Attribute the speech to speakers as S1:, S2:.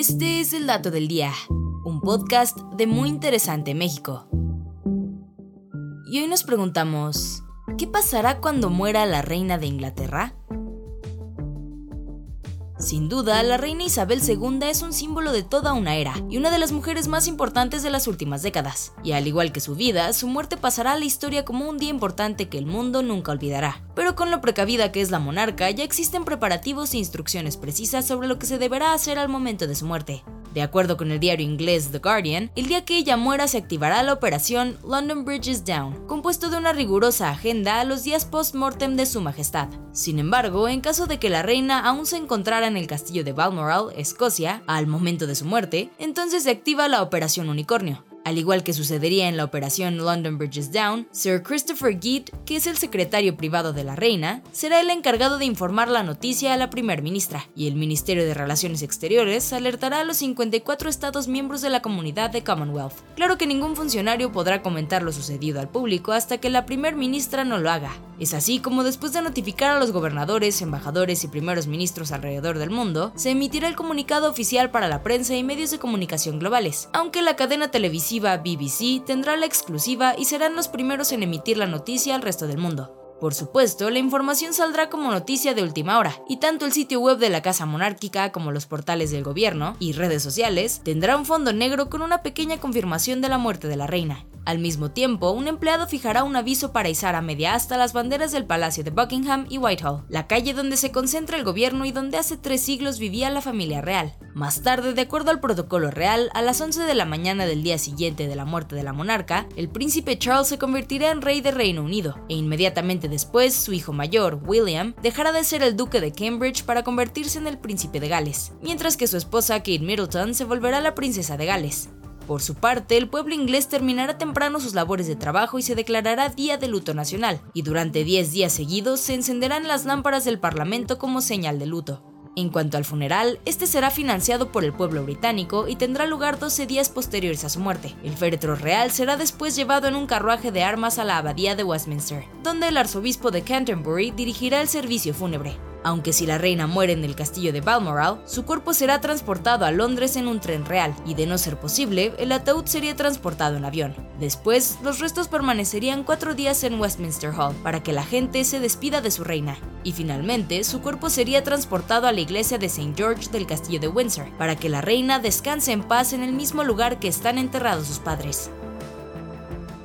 S1: Este es el dato del día, un podcast de Muy Interesante México. Y hoy nos preguntamos, ¿qué pasará cuando muera la reina de Inglaterra? Sin duda, la reina Isabel II es un símbolo de toda una era y una de las mujeres más importantes de las últimas décadas. Y al igual que su vida, su muerte pasará a la historia como un día importante que el mundo nunca olvidará. Pero con lo precavida que es la monarca, ya existen preparativos e instrucciones precisas sobre lo que se deberá hacer al momento de su muerte. De acuerdo con el diario inglés The Guardian, el día que ella muera se activará la operación London Bridge is Down, compuesto de una rigurosa agenda a los días post-mortem de su majestad. Sin embargo, en caso de que la reina aún se encontrara en el castillo de Balmoral, Escocia, al momento de su muerte, entonces se activa la operación Unicornio, al igual que sucedería en la operación London Bridges Down, Sir Christopher Geet, que es el secretario privado de la reina, será el encargado de informar la noticia a la primer ministra, y el Ministerio de Relaciones Exteriores alertará a los 54 estados miembros de la comunidad de Commonwealth. Claro que ningún funcionario podrá comentar lo sucedido al público hasta que la primer ministra no lo haga. Es así como después de notificar a los gobernadores, embajadores y primeros ministros alrededor del mundo, se emitirá el comunicado oficial para la prensa y medios de comunicación globales, aunque la cadena televisiva BBC tendrá la exclusiva y serán los primeros en emitir la noticia al resto del mundo. Por supuesto, la información saldrá como noticia de última hora, y tanto el sitio web de la Casa Monárquica como los portales del gobierno y redes sociales tendrá un fondo negro con una pequeña confirmación de la muerte de la reina. Al mismo tiempo, un empleado fijará un aviso para izar a media asta las banderas del Palacio de Buckingham y Whitehall, la calle donde se concentra el gobierno y donde hace tres siglos vivía la familia real. Más tarde, de acuerdo al protocolo real, a las 11 de la mañana del día siguiente de la muerte de la monarca, el príncipe Charles se convertirá en rey de Reino Unido, e inmediatamente después su hijo mayor, William, dejará de ser el duque de Cambridge para convertirse en el príncipe de Gales, mientras que su esposa Kate Middleton se volverá la princesa de Gales. Por su parte, el pueblo inglés terminará temprano sus labores de trabajo y se declarará Día de Luto Nacional, y durante 10 días seguidos se encenderán las lámparas del Parlamento como señal de luto. En cuanto al funeral, este será financiado por el pueblo británico y tendrá lugar 12 días posteriores a su muerte. El féretro real será después llevado en un carruaje de armas a la abadía de Westminster, donde el arzobispo de Canterbury dirigirá el servicio fúnebre. Aunque si la reina muere en el castillo de Balmoral, su cuerpo será transportado a Londres en un tren real, y de no ser posible, el ataúd sería transportado en avión. Después, los restos permanecerían cuatro días en Westminster Hall para que la gente se despida de su reina. Y finalmente, su cuerpo sería transportado a la iglesia de St. George del castillo de Windsor, para que la reina descanse en paz en el mismo lugar que están enterrados sus padres.